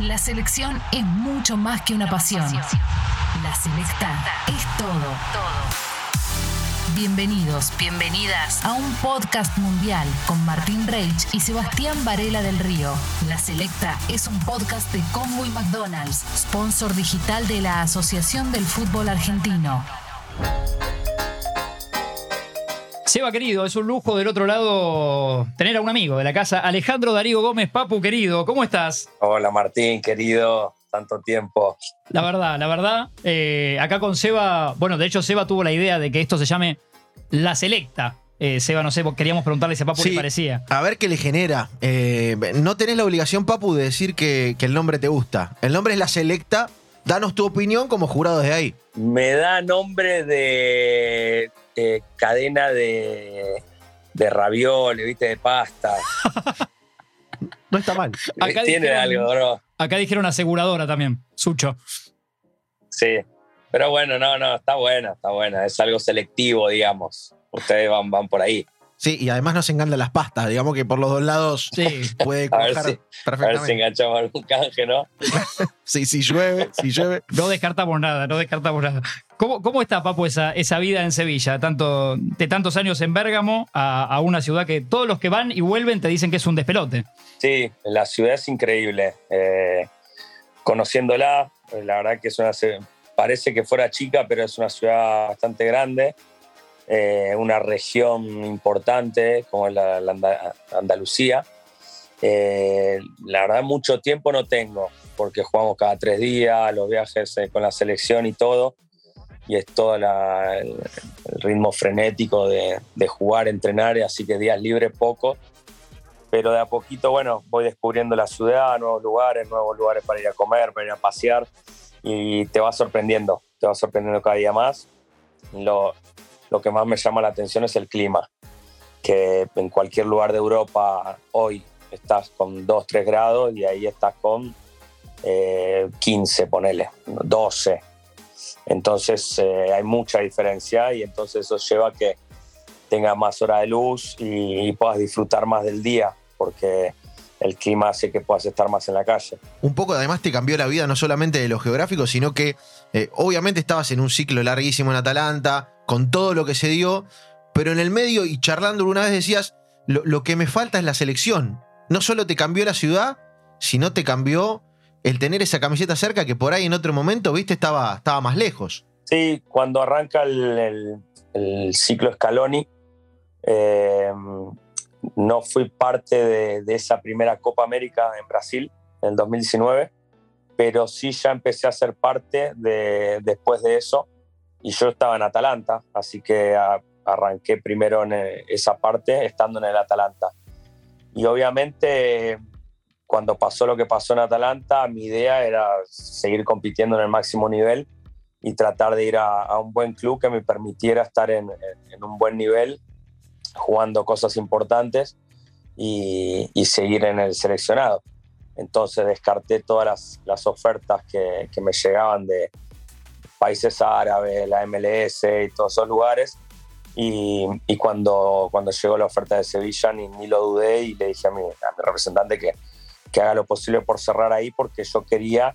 La selección es mucho más que una pasión. La selecta es todo. Bienvenidos, bienvenidas a un podcast mundial con Martín Reich y Sebastián Varela del Río. La Selecta es un podcast de Congo y McDonald's, sponsor digital de la Asociación del Fútbol Argentino. Seba querido, es un lujo del otro lado tener a un amigo de la casa, Alejandro Darío Gómez, Papu querido, ¿cómo estás? Hola Martín, querido, tanto tiempo. La verdad, la verdad, eh, acá con Seba, bueno, de hecho Seba tuvo la idea de que esto se llame La Selecta. Eh, Seba, no sé, queríamos preguntarle si a Papu Sí, le parecía. A ver qué le genera. Eh, no tenés la obligación, Papu, de decir que, que el nombre te gusta. El nombre es La Selecta. Danos tu opinión como jurado de ahí. Me da nombre de eh, cadena de, de ravioles, viste, de pasta. No está mal. Acá Tiene dijeron- algo, bro. Acá dijeron aseguradora también, Sucho. Sí. Pero bueno, no, no, está buena, está buena. Es algo selectivo, digamos. Ustedes van, van por ahí. Sí, y además nos encantan las pastas. Digamos que por los dos lados Sí. puede A ver cuajar si- A ver si perfectamente. enganchamos algún canje, ¿no? Sí, si llueve, si llueve. No descartamos nada, no descartamos nada. ¿Cómo, está, Papu, esa, esa vida en Sevilla? Tanto, de tantos años en Bérgamo a, una ciudad que todos los que van y vuelven te dicen que es un despelote. Sí, la ciudad es increíble. Eh, conociéndola, eh, la verdad que es una. Parece que fuera chica, pero es una ciudad bastante grande. eh, una región importante como es la, la Anda- Andalucía. La verdad, mucho tiempo no tengo, porque jugamos cada tres días, los viajes con la selección y todo. Y es todo el, ritmo frenético de, de jugar, entrenar, así que días libres poco pero de a poquito, bueno, voy descubriendo la ciudad, nuevos lugares, nuevos lugares para ir a comer, para ir a pasear, y te va sorprendiendo, te va sorprendiendo cada día más. Lo, lo que más me llama la atención es el clima, que en cualquier lugar de Europa hoy estás con 2, 3 grados y ahí estás con eh, 15, ponele, 12. Entonces eh, hay mucha diferencia y entonces eso lleva a que tengas más hora de luz y, puedas disfrutar más del día, porque el clima hace que puedas estar más en la calle. Un poco además te cambió la vida no solamente de lo geográfico, sino que eh, obviamente estabas en un ciclo larguísimo en Atalanta, con todo lo que se dio, pero en el medio y charlando una vez decías, lo, lo que me falta es la selección. No solo te cambió la ciudad, sino te cambió el tener esa camiseta cerca que por ahí en otro momento, viste, estaba, estaba más lejos. Sí, cuando arranca el, el- ciclo Scaloni, eh, no fui parte de, de esa primera Copa América en Brasil en el 2019, pero sí ya empecé a ser parte de, después de eso y yo estaba en Atalanta, así que arranqué primero en eh, esa parte estando en el Atalanta. Y obviamente cuando pasó lo que pasó en Atalanta, mi idea era seguir compitiendo en el máximo nivel y tratar de ir a, a un buen club que me permitiera estar en, en- un buen nivel, jugando cosas importantes y, y seguir en el seleccionado. Entonces descarté todas las, las ofertas que, que me llegaban de países árabes, la MLS y todos esos lugares. Y, y cuando, cuando llegó la oferta de Sevilla ni, ni lo dudé y le dije a mi, a mi representante que, que haga lo posible por cerrar ahí porque yo quería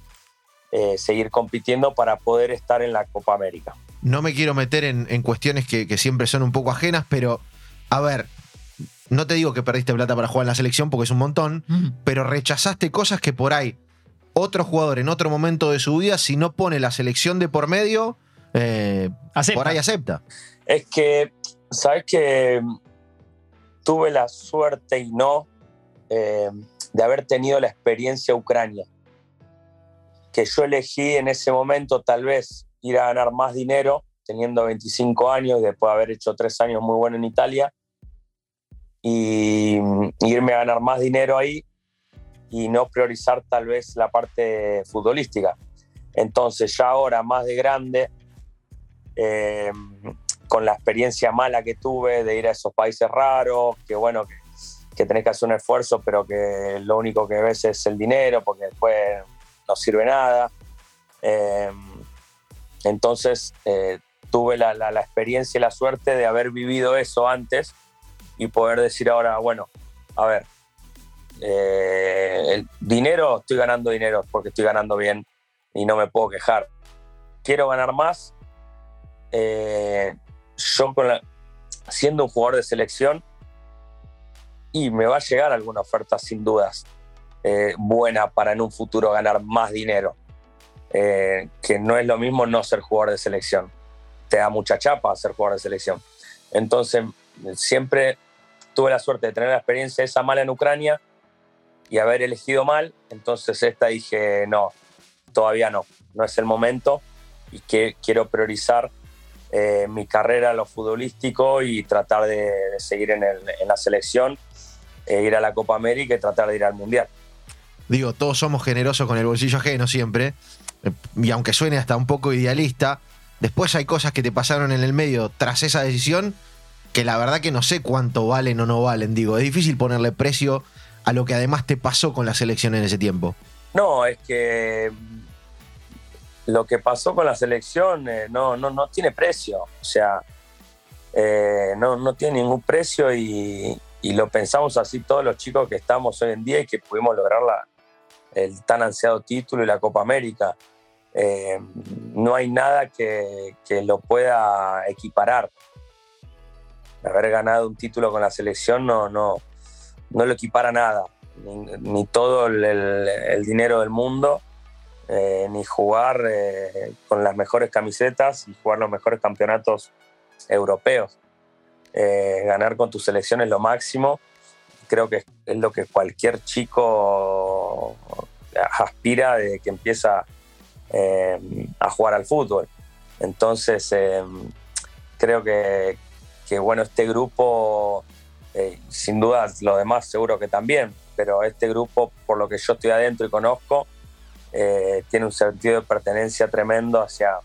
eh, seguir compitiendo para poder estar en la Copa América. No me quiero meter en, en cuestiones que, que siempre son un poco ajenas, pero a ver, no te digo que perdiste plata para jugar en la selección porque es un montón, pero rechazaste cosas que por ahí otro jugador en otro momento de su vida, si no pone la selección de por medio, eh, por ahí acepta. Es que, ¿sabes que Tuve la suerte y no eh, de haber tenido la experiencia Ucrania. Que yo elegí en ese momento tal vez ir a ganar más dinero teniendo 25 años y después de haber hecho tres años muy bueno en Italia y irme a ganar más dinero ahí y no priorizar tal vez la parte futbolística. Entonces ya ahora más de grande, eh, con la experiencia mala que tuve de ir a esos países raros, que bueno, que, que tenés que hacer un esfuerzo, pero que lo único que ves es el dinero, porque después no sirve nada. Eh, entonces eh, tuve la, la- la experiencia y la suerte de haber vivido eso antes y poder decir ahora, bueno, a ver, eh, el dinero, estoy ganando dinero porque estoy ganando bien y no me puedo quejar. Quiero ganar más. Eh, yo siendo un jugador de selección y me va a llegar alguna oferta sin dudas eh, buena para en un futuro ganar más dinero. que no es lo mismo no ser jugador de selección. Te da mucha chapa ser jugador de selección. Entonces, siempre tuve la suerte de tener la experiencia esa mala en Ucrania y haber elegido mal, entonces esta dije, no, todavía no, no es el momento y que quiero priorizar eh, mi carrera lo futbolístico y tratar de, seguir en, la selección, ir a la Copa América y tratar de ir al Mundial. Digo, todos somos generosos con el bolsillo ajeno siempre, eh, y aunque suene hasta un poco idealista, después hay cosas que te pasaron en el medio tras esa decisión que la verdad que no sé cuánto valen o no valen. Digo, es difícil ponerle precio a lo que además te pasó con la selección en ese tiempo. No, es que lo que pasó con la selección eh, no, no, no tiene precio. O sea, eh, no, no tiene ningún precio y, lo pensamos así todos los chicos que estamos hoy en día y que pudimos lograr el tan ansiado título y la Copa América. Eh, no hay nada que, que, lo pueda equiparar haber ganado un título con la selección no, no, no lo equipara nada, ni, todo el, dinero del mundo, eh, ni jugar eh, con las mejores camisetas y jugar los mejores campeonatos europeos. Eh, ganar con tu selección es lo máximo, creo que es lo que cualquier chico aspira desde que empieza a jugar al fútbol. Entonces, creo que, bueno, este grupo, eh, sin duda los demás seguro que también, pero este grupo, por lo que yo estoy adentro y conozco, eh, tiene un sentido de pertenencia tremendo hacia,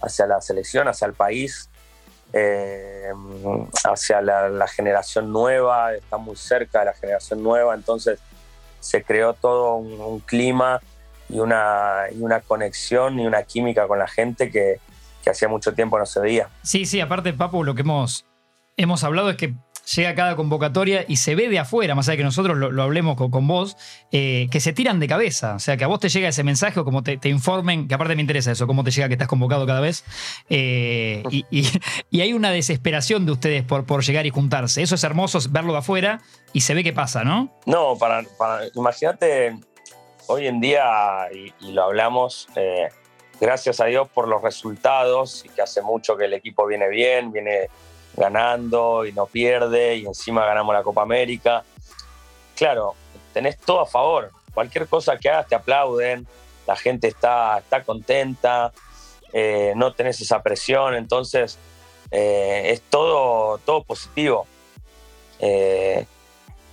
hacia la selección, hacia el país, eh, hacia la, generación nueva, está muy cerca de la generación nueva, entonces se creó todo un, clima y una, y una conexión y una química con la gente que, que hacía mucho tiempo no se veía. Sí, sí, aparte, Papu, lo que hemos, hemos hablado es que llega cada convocatoria y se ve de afuera, más allá de que nosotros lo, hablemos con, vos, eh, que se tiran de cabeza. O sea, que a vos te llega ese mensaje o como te, informen, que aparte me interesa eso, cómo te llega que estás convocado cada vez. Eh, y, hay una desesperación de ustedes por, por llegar y juntarse. Eso es hermoso verlo de afuera y se ve que pasa, ¿no? No, para, imagínate, hoy en día, y, lo hablamos, eh, gracias a Dios por los resultados y que hace mucho que el equipo viene bien, viene ganando y no pierde y encima ganamos la Copa América. Claro, tenés todo a favor. Cualquier cosa que hagas te aplauden, la gente está, está contenta, eh, no tenés esa presión, entonces eh, es todo, todo positivo. Eh,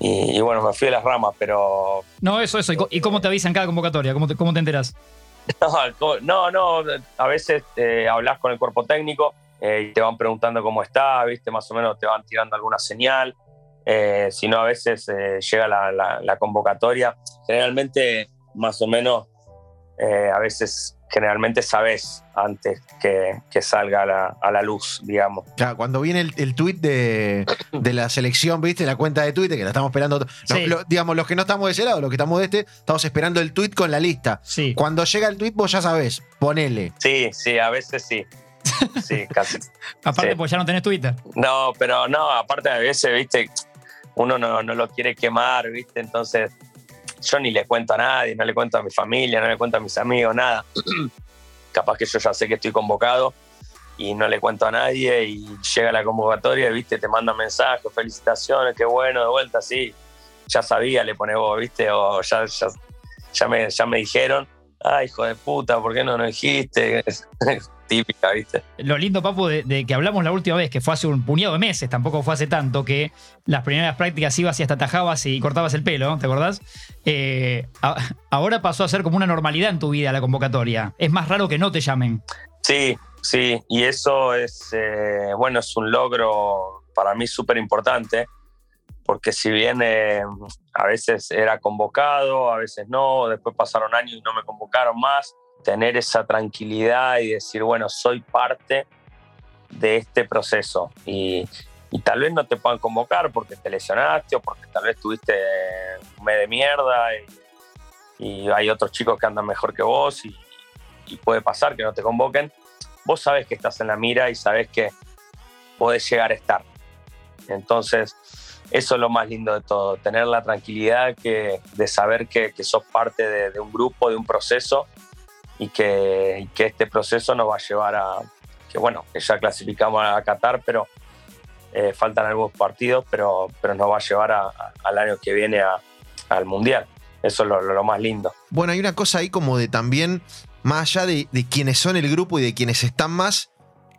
y, bueno, me fui de las ramas, pero... No, eso, eso. ¿Y cómo te avisan cada convocatoria? ¿Cómo te, cómo te enteras? No, no, a veces hablas con el cuerpo técnico eh, y te van preguntando cómo está, ¿viste? Más o menos te van tirando alguna señal. Eh, si no, a veces llega la, convocatoria. Generalmente, más o menos, a veces generalmente sabes antes que, salga a la, luz, digamos. Claro, cuando viene el, el tweet de, la selección, ¿viste? La cuenta de Twitter, que la estamos esperando. digamos, los que no estamos de ese lado, los que estamos de este, estamos esperando el tweet con la lista. Sí. Cuando llega el tweet, vos ya sabés, ponele. Sí, sí, a veces sí. Sí, casi. aparte, pues ya no tenés Twitter. No, pero no, aparte a veces, viste, uno no, no lo quiere quemar, viste, entonces yo ni le cuento a nadie, no le cuento a mi familia, no le cuento a mis amigos, nada. Capaz que yo ya sé que estoy convocado y no le cuento a nadie y llega la convocatoria, viste, te manda mensajes, felicitaciones, qué bueno, de vuelta, sí. Ya sabía, le pone vos, viste, o ya, ya, me, ya me dijeron, ay, hijo de puta, ¿por qué no nos dijiste? típica, ¿viste? Lo lindo, Papu, de, que hablamos la última vez, que fue hace un puñado de meses, tampoco fue hace tanto, que las primeras prácticas ibas y hasta tajabas y cortabas el pelo, ¿te acordás? Eh, ahora pasó a ser como una normalidad en tu vida la convocatoria. Es más raro que no te llamen. Sí, sí, y eso es, eh, bueno, es un logro para mí súper importante, porque si bien eh, a veces era convocado, a veces no, después pasaron años y no me convocaron más, tener esa tranquilidad y decir, bueno, soy parte de este proceso. Y, tal vez no te puedan convocar porque te lesionaste o porque tal vez tuviste un mes de mierda y, hay otros chicos que andan mejor que vos y, puede pasar que no te convoquen, vos sabes que estás en la mira y sabes que podés llegar a estar. Entonces, eso es lo más lindo de todo, tener la tranquilidad que, de saber que, sos parte de, un grupo, de un proceso y que, que este proceso nos va a llevar a, que bueno, que ya clasificamos a Qatar, pero eh, faltan algunos partidos, pero, pero nos va a llevar a, al año que viene al Mundial. Eso es lo, lo, más lindo. Bueno, hay una cosa ahí como de también, más allá de, de quienes son el grupo y de quienes están más,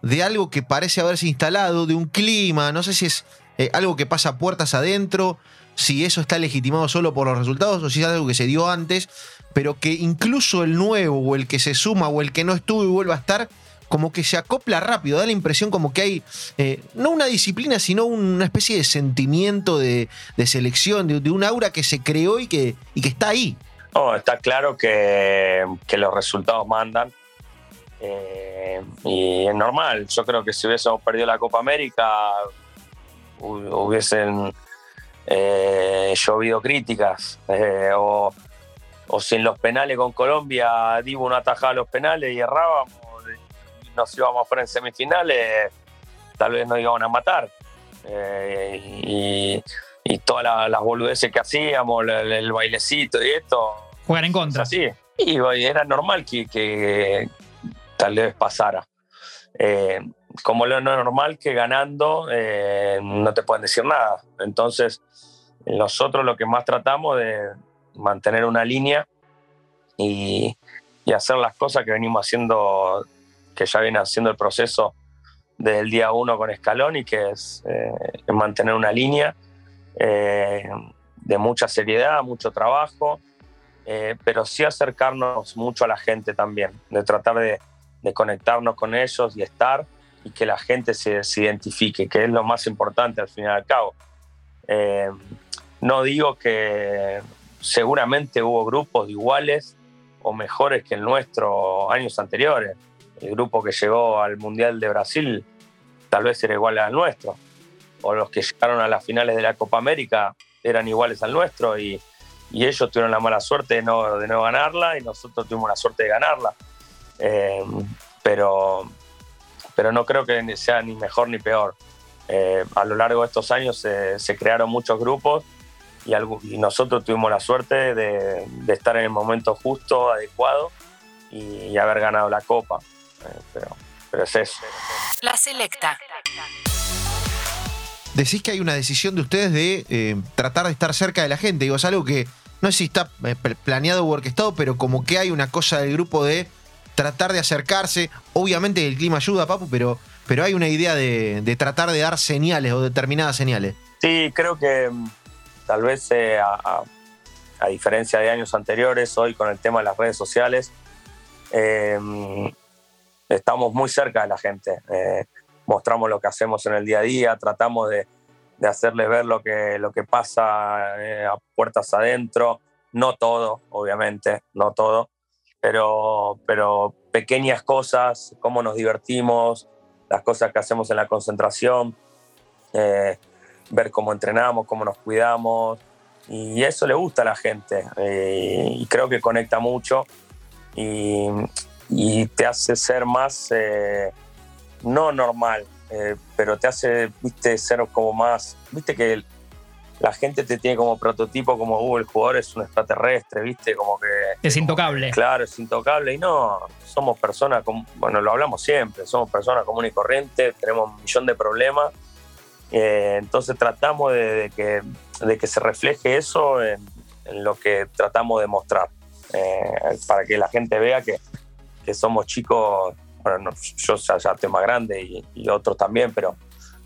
de algo que parece haberse instalado, de un clima, no sé si es eh, algo que pasa puertas adentro, si eso está legitimado solo por los resultados o si es algo que se dio antes, pero que incluso el nuevo o el que se suma o el que no estuvo y vuelva a estar, como que se acopla rápido, da la impresión como que hay, eh, no una disciplina, sino una especie de sentimiento de, de selección, de, de, un aura que se creó y que, y que está ahí. No, está claro que, que los resultados mandan. Eh, y es normal, yo creo que si hubiésemos perdido la Copa América, hubiesen eh, llovido críticas. O si en los penales con Colombia Divo no atajaba los penales y errábamos, nos íbamos fuera en semifinales, tal vez nos iban a matar. Eh, y, y, todas las, las boludeces que hacíamos, el, el, bailecito y esto. Jugar en contra. Así. Y era normal que, que tal vez pasara. Eh, como lo no es normal que ganando eh, no te pueden decir nada. Entonces, nosotros lo que más tratamos de mantener una línea y, hacer las cosas que venimos haciendo que ya viene haciendo el proceso desde el día uno con Escalón y que es eh, mantener una línea eh, de mucha seriedad, mucho trabajo, eh, pero sí acercarnos mucho a la gente también, de tratar de, conectarnos con ellos y estar y que la gente se, se, identifique, que es lo más importante al fin y al cabo. No digo que seguramente hubo grupos iguales o mejores que el nuestro años anteriores el grupo que llegó al Mundial de Brasil tal vez era igual al nuestro, o los que llegaron a las finales de la Copa América eran iguales al nuestro y, ellos tuvieron la mala suerte de no, ganarla y nosotros tuvimos la suerte de ganarla. Eh, pero, pero no creo que sea ni mejor ni peor. Eh, a lo largo de estos años se crearon muchos grupos y, algo, y, nosotros tuvimos la suerte de, de, estar en el momento justo, adecuado y, y haber ganado la Copa. Eh, pero, pero es eso. La selecta. Decís que hay una decisión de ustedes de eh, tratar de estar cerca de la gente. Digo, es algo que no sé si está eh, planeado o orquestado, pero como que hay una cosa del grupo de tratar de acercarse. Obviamente el clima ayuda, Papu, pero, pero hay una idea de, de tratar de dar señales o determinadas señales. Sí, creo que tal vez eh, a, a, diferencia de años anteriores, hoy con el tema de las redes sociales, eh, estamos muy cerca de la gente. Eh, mostramos lo que hacemos en el día a día, tratamos de, de hacerles ver lo que, lo que pasa eh, a puertas adentro. No todo, obviamente, no todo, pero, pero pequeñas cosas, cómo nos divertimos, las cosas que hacemos en la concentración, eh, ver cómo entrenamos, cómo nos cuidamos. Y eso le gusta a la gente eh, y creo que conecta mucho. Y, y te hace ser más, eh, no normal, eh, pero te hace, viste, ser como más, viste que la gente te tiene como prototipo, como uh, el jugador es un extraterrestre, viste, como que... Es intocable. Claro, es intocable y no, somos personas, como, bueno, lo hablamos siempre, somos personas comunes y corrientes, tenemos un millón de problemas, eh, entonces tratamos de, que, de que se refleje eso en, lo que tratamos de mostrar, eh, para que la gente vea que somos chicos, bueno, no, yo ya, ya más grande y, otros también, pero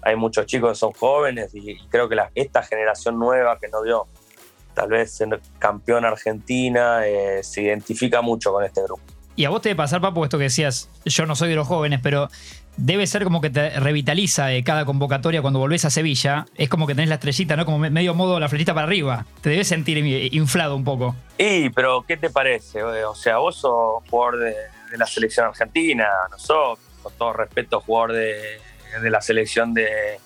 hay muchos chicos que son jóvenes y, creo que la, esta generación nueva que no vio tal vez campeón Argentina eh, se identifica mucho con este grupo. Y a vos te debe pasar, Papu, esto que decías, yo no soy de los jóvenes, pero debe ser como que te revitaliza eh, cada convocatoria cuando volvés a Sevilla. Es como que tenés la estrellita, ¿no? Como medio modo la flechita para arriba. Te debes sentir inflado un poco. Y, pero ¿qué te parece? O sea, vos sos jugador de, de la selección argentina, nosotros, con todo respeto, jugador de, de la selección de,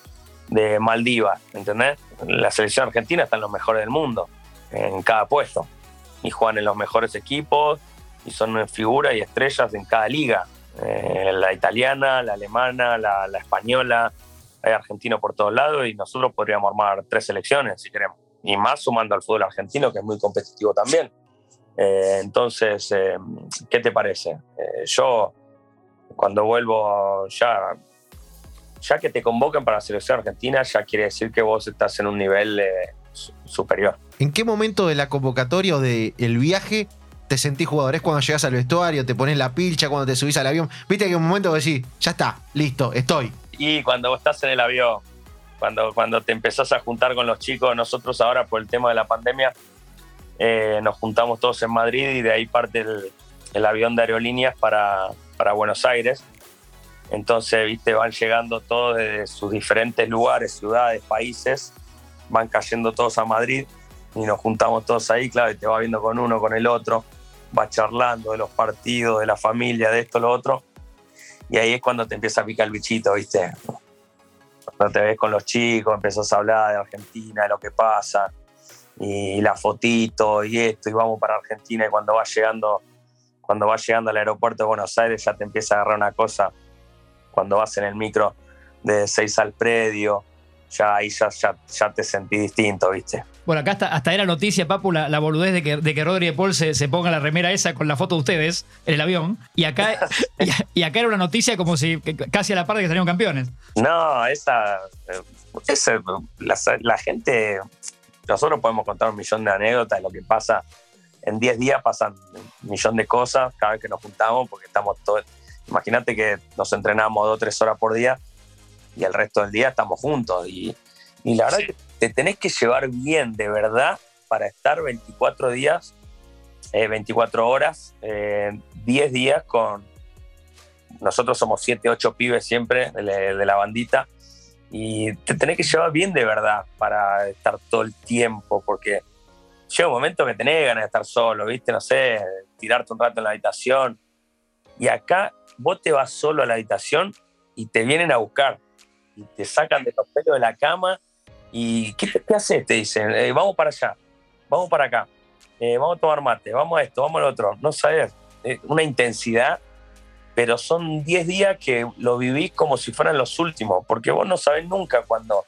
de Maldivas, ¿entendés? La selección argentina está en los mejores del mundo, en cada puesto. Y juegan en los mejores equipos son figuras y estrellas en cada liga. Eh, la italiana, la alemana, la, la española, hay argentinos por todos lados y nosotros podríamos armar tres selecciones si queremos. Y más sumando al fútbol argentino, que es muy competitivo también. Eh, entonces, eh, ¿qué te parece? Yo, cuando vuelvo, ya, ya que te convoquen para la selección argentina, ya quiere decir que vos estás en un nivel superior. ¿En qué momento de la convocatoria o del viaje te sentís jugador? ¿Es cuando llegas al vestuario, te pones la pilcha, cuando te subís al avión? Viste que un momento decís, ya está, listo, estoy. Y cuando estás en el avión, cuando, cuando te empezás a juntar con los chicos, nosotros ahora por el tema de la pandemia eh, nos juntamos todos en Madrid y de ahí parte el, avión de aerolíneas para, para, Buenos Aires. Entonces, viste, van llegando todos desde sus diferentes lugares, ciudades, países, van cayendo todos a Madrid y nos juntamos todos ahí, claro, y te va viendo con uno, con el otro, va charlando de los partidos, de la familia, de esto, lo otro y ahí es cuando te empieza a picar el bichito, ¿viste? Cuando te ves con los chicos, empiezas a hablar de Argentina, de lo que pasa, y la fotito y esto, y vamos para Argentina, y cuando vas llegando, cuando vas llegando al aeropuerto de Buenos Aires ya te empieza a agarrar una cosa, cuando vas en el micro de seis al predio, ya ahí ya, ya, te sentí distinto, ¿viste? Bueno, acá hasta, hasta era noticia, Papu, la, boludez de que, de que Rodri de Paul se, se, ponga la remera esa con la foto de ustedes en el avión. Y acá, y, acá era una noticia como si casi a la par de que salieron campeones. No, esa, esa la, gente, nosotros podemos contar un millón de anécdotas de lo que pasa. En 10 días pasan un millón de cosas cada vez que nos juntamos, porque estamos todos. Imagínate que nos entrenamos dos o tres horas por día y el resto del día estamos juntos. Y, y la verdad que te tenés que llevar bien, de verdad, para estar 24 días, 24 eh, horas, 10 eh, días con... Nosotros somos 7, 8 pibes siempre de, la bandita y te tenés que llevar bien de verdad para estar todo el tiempo, porque llega un momento que tenés ganas de estar solo, ¿viste? No sé, tirarte un rato en la habitación. Y acá vos te vas solo a la habitación y te vienen a buscar y te sacan de los pelos de la cama y ¿qué, qué haces? Te dicen, eh, vamos para allá, vamos para acá, eh, vamos a tomar mate, vamos a esto, vamos al otro. No sabes, eh, una intensidad, pero son 10 días que lo vivís como si fueran los últimos, porque vos no sabés nunca cuándo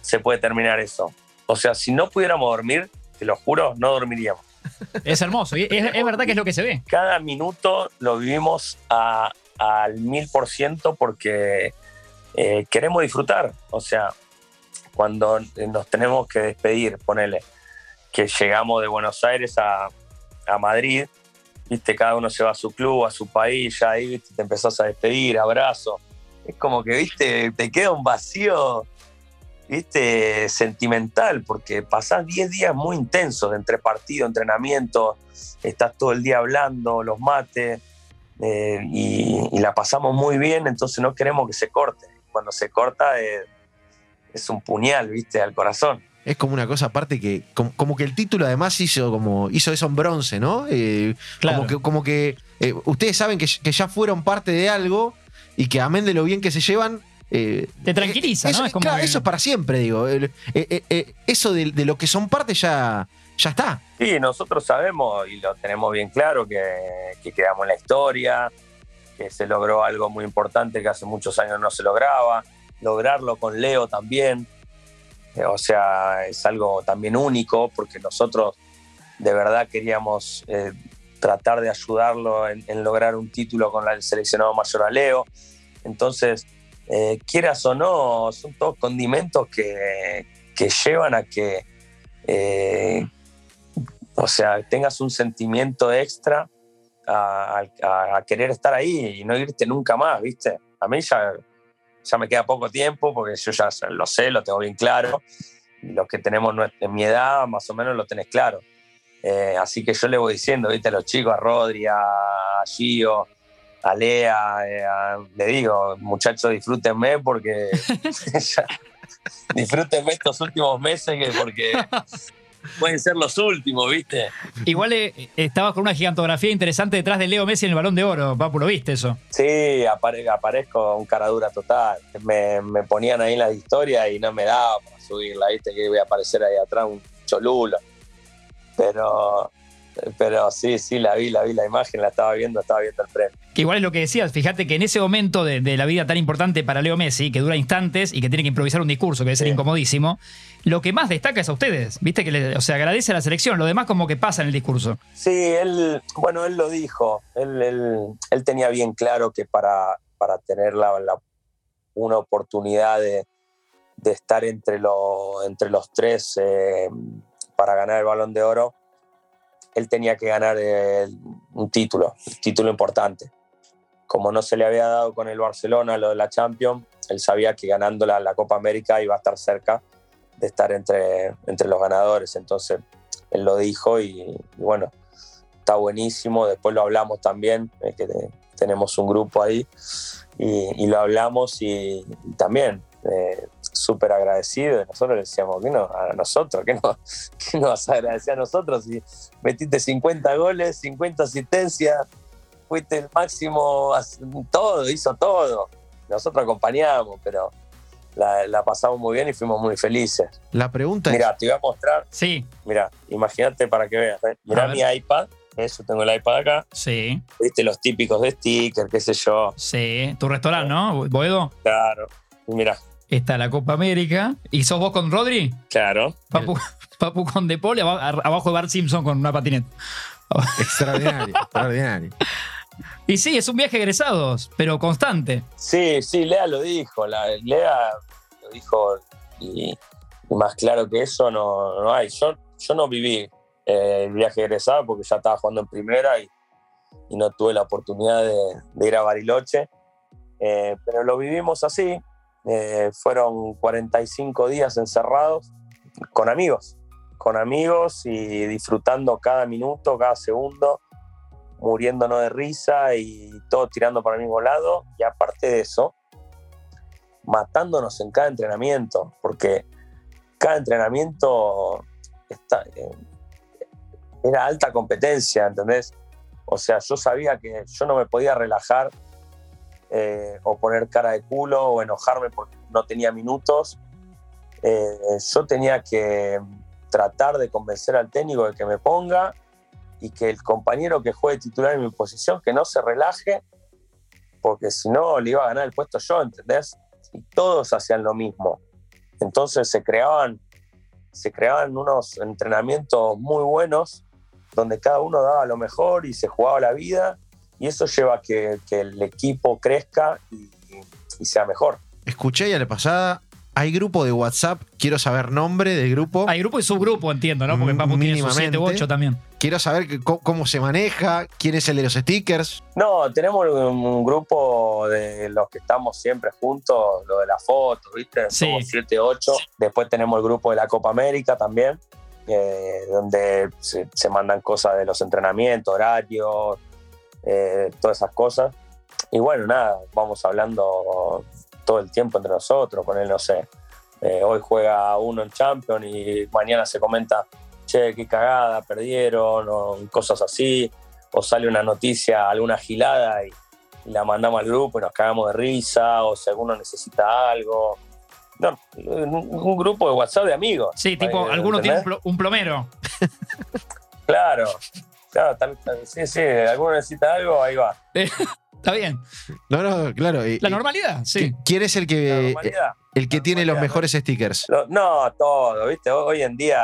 se puede terminar eso. O sea, si no pudiéramos dormir, te lo juro, no dormiríamos. Es hermoso, es, es verdad que es lo que se ve. Cada minuto lo vivimos al mil por ciento porque eh, queremos disfrutar. O sea, cuando nos tenemos que despedir, ponele, que llegamos de Buenos Aires a, Madrid, viste, cada uno se va a su club, a su país, ya ahí te empezás a despedir, abrazo. Es como que, viste, te queda un vacío, viste, sentimental, porque pasás 10 días muy intensos entre partido, entrenamiento, estás todo el día hablando, los mates, eh, y, la pasamos muy bien, entonces no queremos que se corte cuando se corta eh, es un puñal, viste, al corazón. Es como una cosa aparte que, como, que el título además hizo como hizo eso en bronce, ¿no? Eh, como que, como que eh, ustedes saben que, ya fueron parte de algo y que amén de lo bien que se llevan, te tranquiliza, ¿no? Es como claro, eso es para siempre, digo. eso de, lo que son parte ya, ya está. Sí, nosotros sabemos y lo tenemos bien claro que, que quedamos en la historia, que se logró algo muy importante que hace muchos años no se lograba, lograrlo con Leo también, eh, o sea, es algo también único porque nosotros de verdad queríamos eh, tratar de ayudarlo en, lograr un título con el seleccionado mayor a Leo, entonces, eh, quieras o no, son todos condimentos que, que llevan a que, o sea, tengas un sentimiento extra a, querer estar ahí y no irte nunca más, ¿viste? A mí ya, ya me queda poco tiempo porque yo ya lo sé, lo tengo bien claro. Los que tenemos en mi edad, más o menos lo tenés claro. Eh, así que yo le voy diciendo, ¿viste? A los chicos, a Rodri, a Gio, a Lea, eh, le digo, muchachos, disfrútenme porque disfrútenme estos últimos meses porque pueden ser los últimos, ¿viste? Igual eh, estabas con una gigantografía interesante detrás de Leo Messi en el balón de oro, Papu, ¿lo viste eso? Sí, apare- aparezco un cara dura total. Me, me ponían ahí en la historia y no me daba para subirla, ¿viste? Que iba a aparecer ahí atrás un cholulo. Pero, pero sí, sí, la vi, la vi, la imagen, la estaba viendo, estaba viendo el premio. Que igual es lo que decías, fíjate que en ese momento de, de la vida tan importante para Leo Messi, que dura instantes y que tiene que improvisar un discurso que debe ser Sí. incomodísimo, lo que más destaca es a ustedes, ¿viste? Que le, o sea, agradece a la selección, lo demás como que pasa en el discurso. Sí, él, bueno, él lo dijo. Él, él- él tenía bien claro que para, para tener la, la- una oportunidad de, de estar entre, lo- entre los tres eh, para ganar el balón de oro, él tenía que ganar un título, un título importante. Como no se le había dado con el Barcelona lo de la Champions, él sabía que ganando la, Copa América iba a estar cerca de estar entre, entre los ganadores. Entonces, él lo dijo y, bueno, está buenísimo. Después lo hablamos también, eh, que te- tenemos un grupo ahí y, lo hablamos y, y también eh, súper agradecido. Y Nosotros le decíamos, ¿qué no? A nosotros, ¿qué, no, ¿qué nos vas a agradecer a nosotros? Si metiste 50 goles, 50 asistencias, fuiste el máximo, todo, hizo todo. Nosotros acompañamos, pero la, la pasamos muy bien y fuimos muy felices. La pregunta es. Mira, te voy a mostrar Sí, Mira, imagínate para que veas. ¿eh? Mira mi iPad. Eso, tengo el iPad acá. sí, Viste los típicos de sticker, qué sé yo. sí. Tu restaurante, ¿no, Boedo? Claro. Mira, Está la Copa América. ¿Y sos vos con Rodri? claro. Papu, Papu con De Paul abajo de Bart Simpson con una patineta. Extraordinario, extraordinario. Y sí, es un viaje de egresados, pero constante. Sí, sí, Lea lo dijo. La, Lea lo dijo y, y más claro que eso no, no hay. Yo, yo no viví eh, el viaje egresado porque ya estaba jugando en primera y, y no tuve la oportunidad de, de ir a Bariloche. Eh, pero lo vivimos así. Eh, fueron 45 días encerrados con amigos, con amigos y disfrutando cada minuto, cada segundo, muriéndonos de risa y todo tirando para el mismo lado. Y aparte de eso, matándonos en cada entrenamiento, porque cada entrenamiento eh, era alta competencia, ¿entendés? O sea, yo sabía que yo no me podía relajar eh, o poner cara de culo o enojarme porque no tenía minutos. Eh, yo tenía que tratar de convencer al técnico de que me ponga y que el compañero que juegue titular en mi posición que no se relaje porque si no le iba a ganar el puesto yo, ¿entendés? Y todos hacían lo mismo. Entonces se creaban, se creaban unos entrenamientos muy buenos donde cada uno daba lo mejor y se jugaba la vida y eso lleva a que, que el equipo crezca y, y sea mejor. Escuché ya la pasada. Hay grupo de WhatsApp. Quiero saber nombre del grupo. Hay grupo y subgrupo, entiendo, ¿no? Porque Papu tiene sus 7 u Mínimamente. 8 también. Quiero saber que- cómo, cómo se maneja. ¿Quién es el de los stickers? No, tenemos un grupo de los que estamos siempre juntos, lo de las fotos, ¿viste? Sí. Somos 7, 8. Después tenemos el grupo de la Copa América también, eh, donde se, se mandan cosas de los entrenamientos, horarios, eh, todas esas cosas. Y bueno, nada, vamos hablando todo el tiempo entre nosotros, con él, no sé. eh, hoy juega uno en Champions y mañana se comenta, che, qué cagada, perdieron, o cosas así o sale una noticia, alguna gilada y, y la mandamos al grupo y nos cagamos de risa, o si alguno necesita algo. No, un, grupo de WhatsApp de amigos. Sí, tipo, Eh, alguno tiene un plomero. Claro, claro, sí, sí, alguno necesita algo, ahí va. Está bien. No, no, claro. y- La normalidad, sí. ¿Quién es el que, el que tiene los mejores stickers? Lo- No, todo, ¿viste? Hoy en día,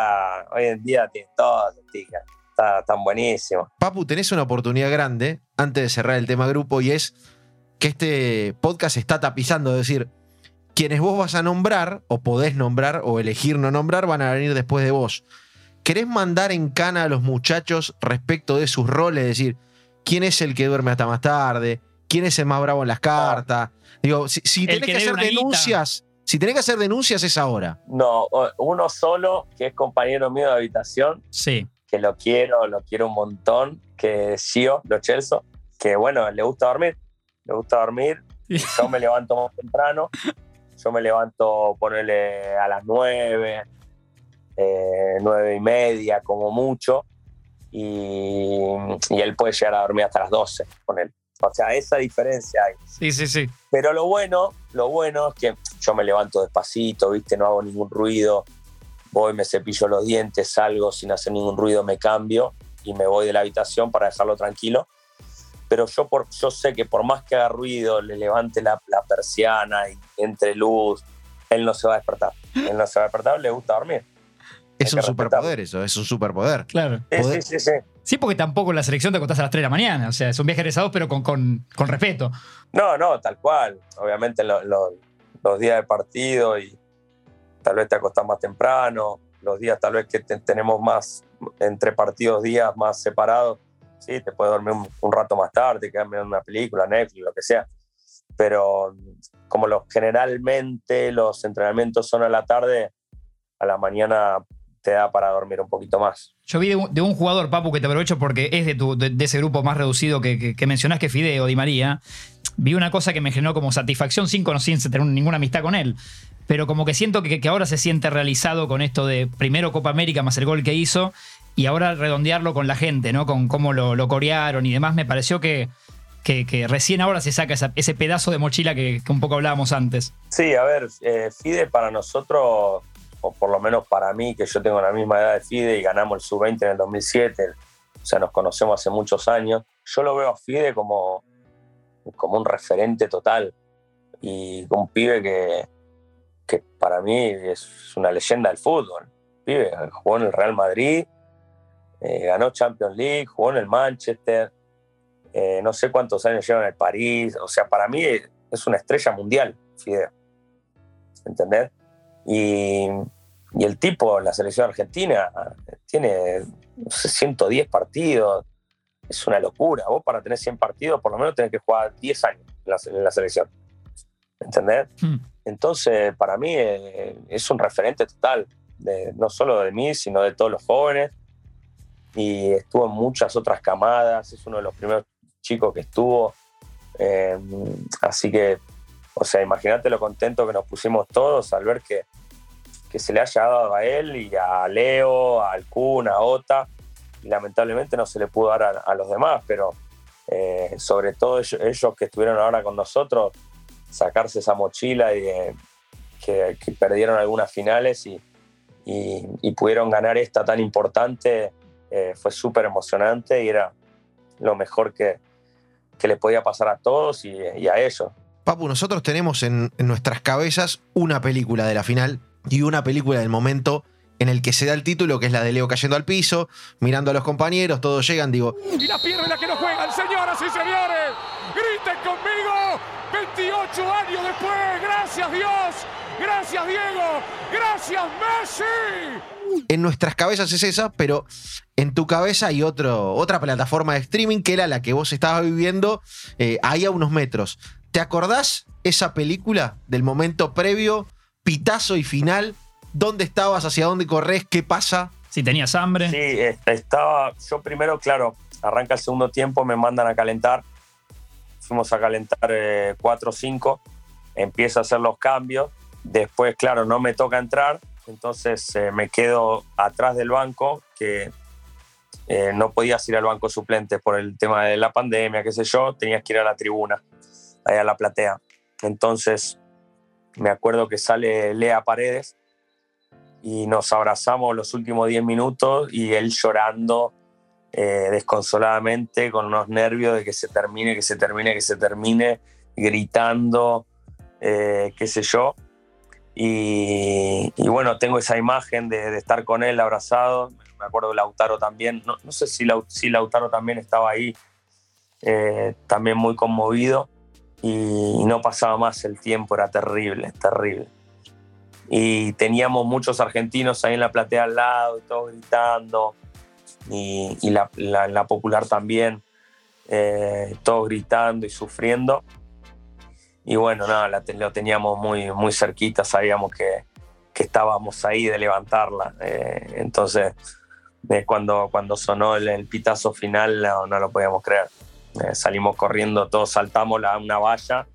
hoy en día tiene todo, stickers. Está, están buenísimos. Papu, tenés una oportunidad grande antes de cerrar el tema grupo y es que este podcast está tapizando, es decir, quienes vos vas a nombrar o podés nombrar o elegir no nombrar van a venir después de vos. ¿Querés mandar en cana a los muchachos respecto de sus roles? Es decir, ¿quién es el que duerme hasta más tarde? ¿Quién es el más bravo en las cartas? Digo, si, si tenés que hacer guita. denuncias, si tenés que hacer denuncias es ahora. No, uno solo, que es compañero mío de habitación, Sí. que lo quiero, lo quiero un montón, que es Gio, lo Chelso, que bueno, le gusta dormir, le gusta dormir, yo me levanto más temprano, yo me levanto, ponerle a las 9, eh, nueve y media como mucho, y, y, él puede llegar a dormir hasta las 12 con él. O sea, esa diferencia hay. Sí, sí, sí. Pero lo bueno, lo bueno es que yo me levanto despacito, ¿viste? No hago ningún ruido, voy, me cepillo los dientes, salgo sin hacer ningún ruido, me cambio y me voy de la habitación para dejarlo tranquilo. Pero yo, por, yo sé que por más que haga ruido, le levante la, la persiana y entre luz, él no se va a despertar. Él no se va a despertar, le gusta dormir. Es un superpoder eso, es un superpoder. Claro. Sí, sí, sí, sí. Sí, porque tampoco en la selección te acostás a las 3 de la mañana. O sea, es un viaje egresado, pero con, con, con, respeto. No, no, tal cual. Obviamente lo, lo, los días de partido y tal vez te acostás más temprano. Los días tal vez que te, tenemos más entre partidos días más separados. Sí, te puedes dormir un, un rato más tarde, quedar viendo una película, Netflix, lo que sea. Pero como los, generalmente los entrenamientos son a la tarde, a la mañana te da para dormir un poquito más. Yo vi de un, de un jugador, Papu, que te aprovecho porque es de, tu, de, de ese grupo más reducido que, que, que, mencionás, que Fideo, Di María. Vi una cosa que me generó como satisfacción sin conocer, sin tener ninguna amistad con él. Pero como que siento que, que ahora se siente realizado con esto de primero Copa América más el gol que hizo y ahora redondearlo con la gente, ¿no? Con cómo lo, lo corearon y demás. Me pareció que, que, que, recién ahora se saca esa, ese pedazo de mochila que, que, un poco hablábamos antes. Sí, a ver, eh, Fide para nosotros o por lo menos para mí, que yo tengo la misma edad de Fide y ganamos el sub-20 en el 2007, o sea, nos conocemos hace muchos años, yo lo veo a Fide como, como un referente total y un pibe que, que para mí es una leyenda del fútbol. Pibe, jugó en el Real Madrid, eh, ganó Champions League, jugó en el Manchester, eh, no sé cuántos años lleva en el París, o sea, para mí es una estrella mundial, Fide. ¿Entendés? Y, y, el tipo, la selección argentina, tiene no sé, 110 partidos. Es una locura. Vos para tener 100 partidos, por lo menos tenés que jugar 10 años en la, en la selección. ¿Entendés? Mm. Entonces, para mí eh, es un referente total, de, no solo de mí, sino de todos los jóvenes. Y estuvo en muchas otras camadas. Es uno de los primeros chicos que estuvo. Eh, así que o sea, imagínate lo contento que nos pusimos todos al ver que, que se le haya dado a él y a Leo, a Alcún, a Ota, lamentablemente no se le pudo dar a, los demás, pero eh, sobre todo ellos, que estuvieron ahora con nosotros, sacarse esa mochila y eh, que, perdieron algunas finales y, pudieron ganar esta tan importante, eh, fue súper emocionante y era lo mejor que, que le podía pasar a todos y a ellos. Papu, nosotros tenemos en, en, nuestras cabezas una película de la final y una película del momento en el que se da el título, que es la de Leo cayendo al piso, mirando a los compañeros, todos llegan, digo. Y la pierna la que no juegan, señoras y señores. Griten conmigo. 28 años después. Gracias Dios. Gracias Diego. Gracias Messi. En nuestras cabezas es esa, pero en tu cabeza hay otro, otra plataforma de streaming que era la que vos estabas viviendo eh, ahí a unos metros. ¿Te acordás esa película del momento previo, pitazo y final? ¿Dónde estabas? ¿Hacia dónde corres? ¿Qué pasa? Si tenías hambre. Sí, estaba. Yo primero, claro, arranca el segundo tiempo, me mandan a calentar. Fuimos a calentar 4 o 5. Empiezo a hacer los cambios. Después, claro, no me toca entrar. Entonces eh, me quedo atrás del banco, que eh, no podías ir al banco suplente por el tema de la pandemia, qué sé yo. Tenías que ir a la tribuna ahí a la platea. Entonces, me acuerdo que sale Lea Paredes y nos abrazamos los últimos 10 minutos y él llorando eh, desconsoladamente, con unos nervios de que se termine, que se termine, que se termine, gritando, eh, qué sé yo. Y, bueno, tengo esa imagen de, estar con él abrazado. Me acuerdo de Lautaro también. No, no sé si, si, Lautaro también estaba ahí, eh, también muy conmovido y no pasaba más el tiempo, era terrible, terrible. Y teníamos muchos argentinos ahí en la platea al lado, todos gritando, y, y la, la, la, popular también, eh, todos gritando y sufriendo. Y bueno, nada, lo teníamos muy, muy cerquita, sabíamos que, que estábamos ahí de levantarla. Eh, entonces, eh, cuando, cuando sonó el, el pitazo final, no, no lo podíamos creer. Eh, salimos corriendo, todos saltamos la, una valla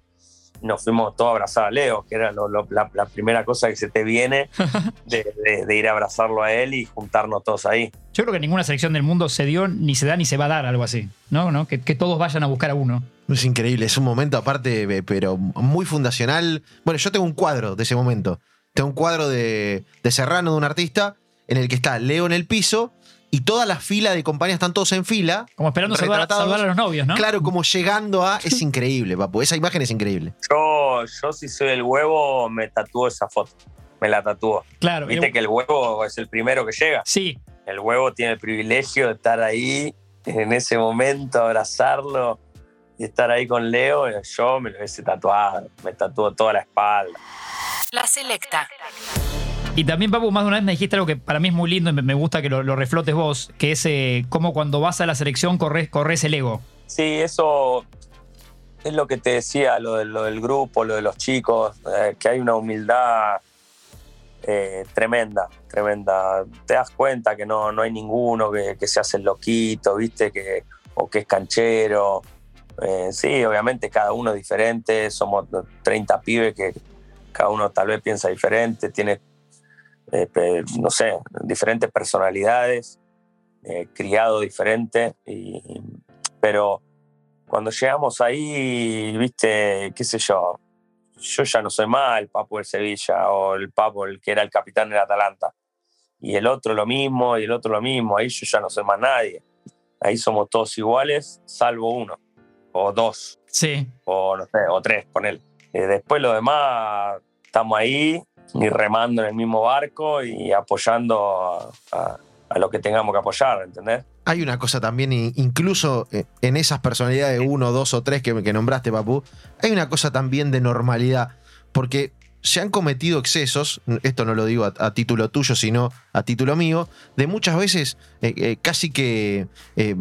nos fuimos todos a abrazar a Leo, que era lo- lo- la, la primera cosa que se te viene de, de- de ir a abrazarlo a él y juntarnos todos ahí. Yo creo que ninguna selección del mundo se dio, ni se da, ni se va a dar algo así. ¿No? ¿No? Que, que todos vayan a buscar a uno. Es increíble, es un momento aparte, eh, pero muy fundacional. Bueno, yo tengo un cuadro de ese momento. Tengo un cuadro de, de Serrano, de un artista, en el que está Leo en el piso y toda la fila de compañías están todos en fila. Como esperando saludar, a los novios, ¿no? Claro, como llegando a. Es increíble, papu. Esa imagen es increíble. Yo, yo si soy el huevo, me tatúo esa foto. Me la tatúo. Claro. Viste que el huevo es el primero que llega. Sí, El huevo tiene el privilegio de estar ahí en ese momento, abrazarlo y estar ahí con Leo. Yo me lo hubiese tatuado, me tatuó toda la espalda. La selecta. Y también, Papu, más de una vez me dijiste algo que para mí es muy lindo y me- gusta que lo, lo reflotes vos, que es eh, cómo cuando vas a la selección corres, corres el ego. Sí, eso es lo que te decía, lo, de- lo del grupo, lo de los chicos, eh, que hay una humildad eh, tremenda, tremenda. Te das cuenta que no, no hay ninguno que, que se hace el loquito, ¿viste? Que, o que es canchero. Eh, sí, obviamente cada uno es diferente, somos 30 pibes que cada uno tal vez piensa diferente, tiene, eh, no sé, diferentes personalidades, eh, criado diferente, y, pero cuando llegamos ahí, viste, qué sé yo, yo ya no soy más el Papo del Sevilla o el Papo el que era el capitán del Atalanta. Y el otro lo mismo, y el otro lo mismo. Ahí yo ya no soy más nadie. Ahí somos todos iguales, salvo uno, o dos, Sí. o no sé, o tres, ponele. Eh, después lo demás, estamos ahí y remando en el mismo barco y apoyando a, a- a lo que tengamos que apoyar, ¿entendés? Hay una cosa también, incluso eh, en esas personalidades de uno, dos o tres que, que nombraste, Papu, hay una cosa también de normalidad. Porque se han cometido excesos, esto no lo digo a, a título tuyo, sino a título mío, de muchas veces eh, eh, casi que eh,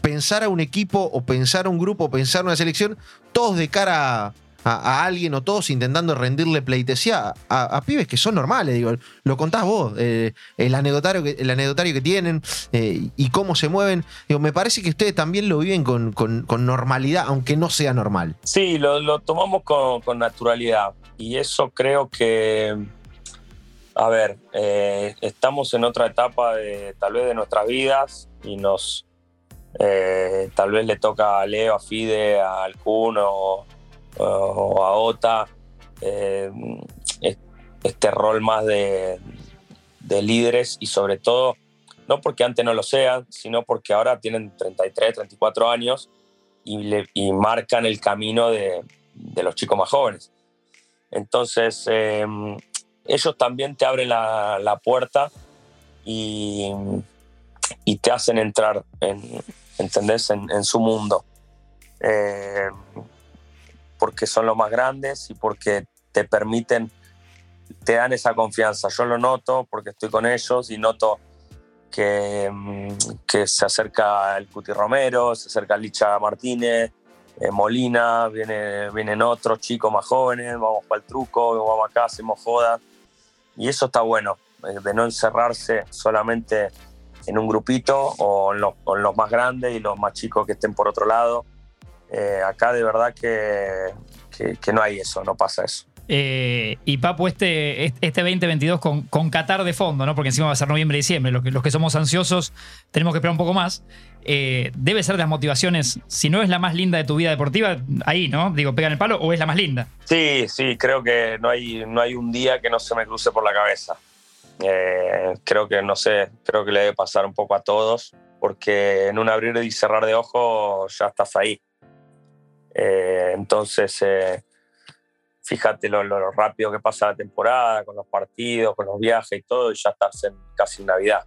pensar a un equipo o pensar a un grupo o pensar a una selección, todos de cara a, alguien o todos intentando rendirle pleitesía a, pibes que son normales, digo, lo contás vos, eh, el, anecdotario que, el anecdotario que tienen eh, y cómo se mueven. Digo, me parece que ustedes también lo viven con, con- normalidad, aunque no sea normal. Sí, lo, lo tomamos con, naturalidad y eso creo que, a ver, eh, estamos en otra etapa de tal vez de nuestras vidas y nos, tal vez le toca a Leo, a Fide, a Alcun o, a Ota eh, es- este rol más de, de líderes y sobre todo, no porque antes no lo sean, sino porque ahora tienen 33, 34 años y, le- y marcan el camino de, de los chicos más jóvenes. Entonces, eh, ellos también te abren la, la puerta y, y te hacen entrar, en, ¿entendés? En, en su mundo. Eh, porque son los más grandes y porque te permiten, te dan esa confianza. Yo lo noto porque estoy con ellos y noto que, mm, se acerca el Cuti Romero, se acerca Licha Martínez, eh, Molina, viene, vienen otros chicos más jóvenes, vamos para el truco, vamos acá, hacemos jodas. Y eso está bueno, eh, de no encerrarse solamente en un grupito o en, los, o en los más grandes y los más chicos que estén por otro lado. Eh, acá de verdad que, que- que no hay eso, no pasa eso. Eh, y Papu, este, este 2022 con, con Qatar de fondo, ¿no? Porque encima va a ser noviembre y diciembre. Los que, los que somos ansiosos tenemos que esperar un poco más. Eh, debe ser de las motivaciones, si no es la más linda de tu vida deportiva, ahí, ¿no? Digo, pegan el palo o es la más linda. Sí, sí, creo que no hay, no hay un día que no se me cruce por la cabeza. Eh, creo que, no sé, creo que le debe pasar un poco a todos, porque en un abrir y cerrar de ojos ya estás ahí. Eh, entonces, eh, fíjate lo, lo rápido que pasa la temporada, con los partidos, con los viajes y todo, y ya estás en casi Navidad.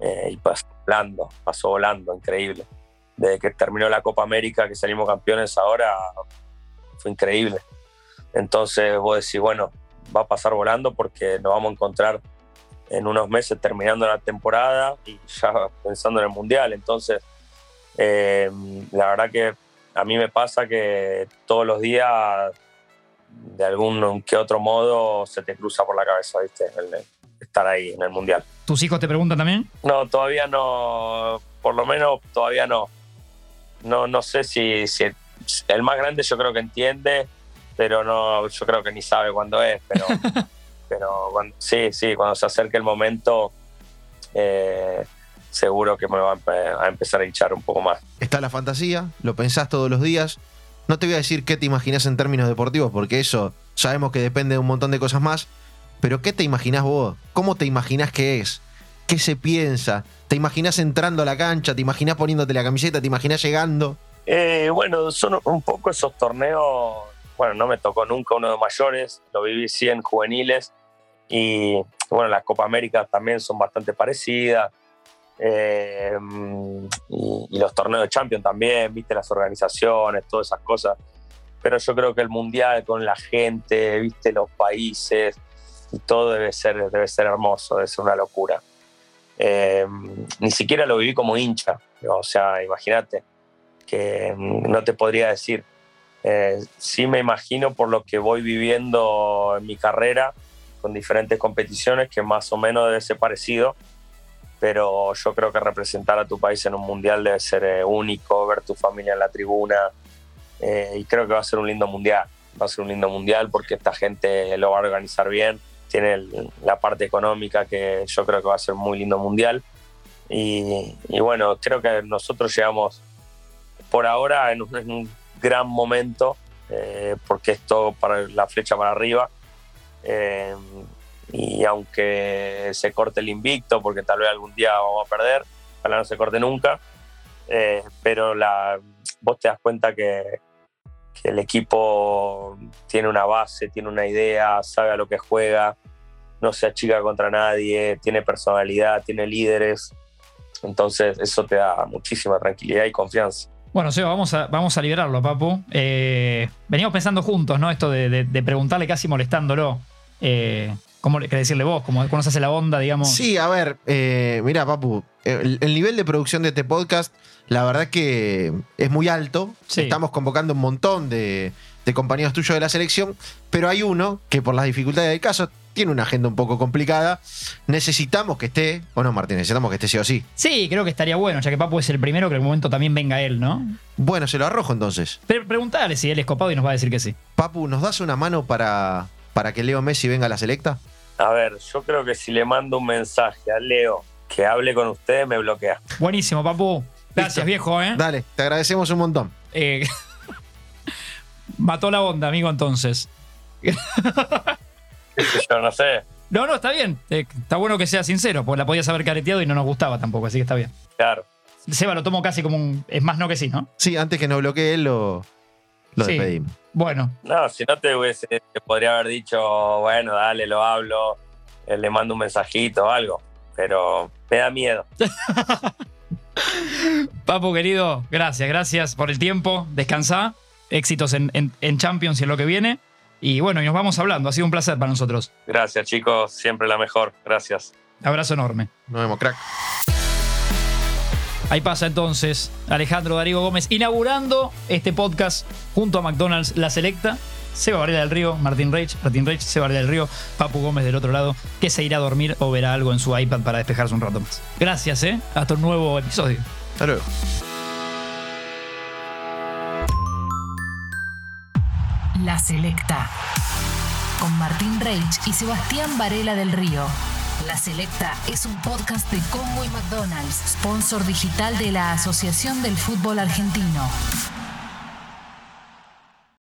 Eh, y pasó volando, pasó volando, increíble. Desde que terminó la Copa América, que salimos campeones ahora, fue increíble. Entonces vos decís, bueno, va a pasar volando porque nos vamos a encontrar en unos meses terminando la temporada y ya pensando en el Mundial. Entonces, eh, la verdad que a mí me pasa que todos los días, de algún que otro modo, se te cruza por la cabeza, ¿viste? El- estar ahí en el Mundial. ¿Tus hijos te preguntan también? No, todavía no, por lo menos todavía no. No, no sé si, si el más grande yo creo que entiende pero no, yo creo que ni sabe cuándo es, pero, pero sí, sí, cuando se acerque el momento, eh, seguro que me va a empezar a hinchar un poco más. Está la fantasía, lo pensás todos los días. No te voy a decir qué te imaginas en términos deportivos, porque eso sabemos que depende de un montón de cosas más. Pero ¿qué te imaginas vos? ¿Cómo te imaginas que es? ¿Qué se piensa? ¿Te imaginas entrando a la cancha? ¿Te imaginas poniéndote la camiseta? ¿Te imaginas llegando? Eh, bueno, son un poco esos torneos. Bueno, no me tocó nunca uno de mayores, lo viví 100 juveniles. Y bueno, las Copa América también son bastante parecidas. Eh, y, los torneos de Champions también, viste las organizaciones, todas esas cosas. Pero yo creo que el mundial con la gente, viste los países y todo debe ser, debe ser hermoso, debe ser una locura. Eh, ni siquiera lo viví como hincha, o sea, imagínate que no te podría decir. Eh, sí me imagino por lo que voy viviendo en mi carrera con diferentes competiciones que más o menos debe ser parecido pero yo creo que representar a tu país en un mundial debe ser eh, único, ver tu familia en la tribuna, eh, y creo que va a ser un lindo mundial, va a ser un lindo mundial porque esta gente lo va a organizar bien, tiene la parte económica que yo creo que va a ser muy lindo mundial, y, bueno, creo que nosotros llegamos por ahora en un, gran momento, eh, porque esto para la flecha para arriba y aunque se corte el invicto, porque tal vez algún día vamos a perder, ojalá no se corte nunca, eh, pero la, vos te das cuenta que, que, el equipo tiene una base, tiene una idea, sabe a lo que juega, no se achica contra nadie, tiene personalidad, tiene líderes, entonces eso te da muchísima tranquilidad y confianza. Bueno, Seba, vamos a, vamos a liberarlo, Papu. Eh, veníamos pensando juntos, ¿no? Esto de, preguntarle casi molestándolo. Eh, ¿Cómo querés decirle vos? ¿Cómo, ¿Cómo, se hace la onda, digamos? Sí, a ver, eh, mira, Papu, el, nivel de producción de este podcast, la verdad que es muy alto. Estamos convocando un montón de, compañeros tuyos de la selección, pero hay uno que por las dificultades del caso tiene una agenda un poco complicada. Necesitamos que esté, o no, Martín, necesitamos que esté sí o sí. Sí, creo que estaría bueno, ya que Papu es el primero, que en el momento también venga él, ¿no? Bueno, se lo arrojo entonces. Pero preguntale si él es copado y nos va a decir que sí. Papu, ¿nos das una mano para, para que Leo Messi venga a la selecta? A ver, yo creo que si le mando un mensaje a Leo que hable con ustedes, me bloquea. Buenísimo, papu. Gracias, viejo, ¿eh? Dale, te agradecemos un montón. Eh, mató la onda, amigo, entonces. yo no sé. No, no, está bien. Eh, está bueno que sea sincero, porque la podías haber careteado y no nos gustaba tampoco, así que está bien. Claro. Seba lo tomo casi como un. Es más no que sí, ¿no? Sí, antes que nos bloquee él, lo, lo despedimos. Bueno. No, si no te hubiese, te podría haber dicho, bueno, dale, lo hablo, eh, le mando un mensajito o algo, pero me da miedo. Papu, querido, gracias, gracias por el tiempo, descansa, éxitos en, en Champions y en lo que viene. Y bueno, y nos vamos hablando, ha sido un placer para nosotros. Gracias, chicos, siempre la mejor, gracias. Abrazo enorme. Nos vemos, crack. Ahí pasa entonces Alejandro Darío Gómez inaugurando este podcast junto a McDonald's La Selecta. Seba Varela del Río, Martín Reich, Martín Reich, Seba Varela del Río, Papu Gómez del otro lado, que se irá a dormir o verá algo en su iPad para despejarse un rato más. Gracias, ¿eh? Hasta un nuevo episodio. Hasta luego. La Selecta. Con Martín Reich y Sebastián Varela del Río. La Selecta es un podcast de Congo y McDonald's, sponsor digital de la Asociación del Fútbol Argentino.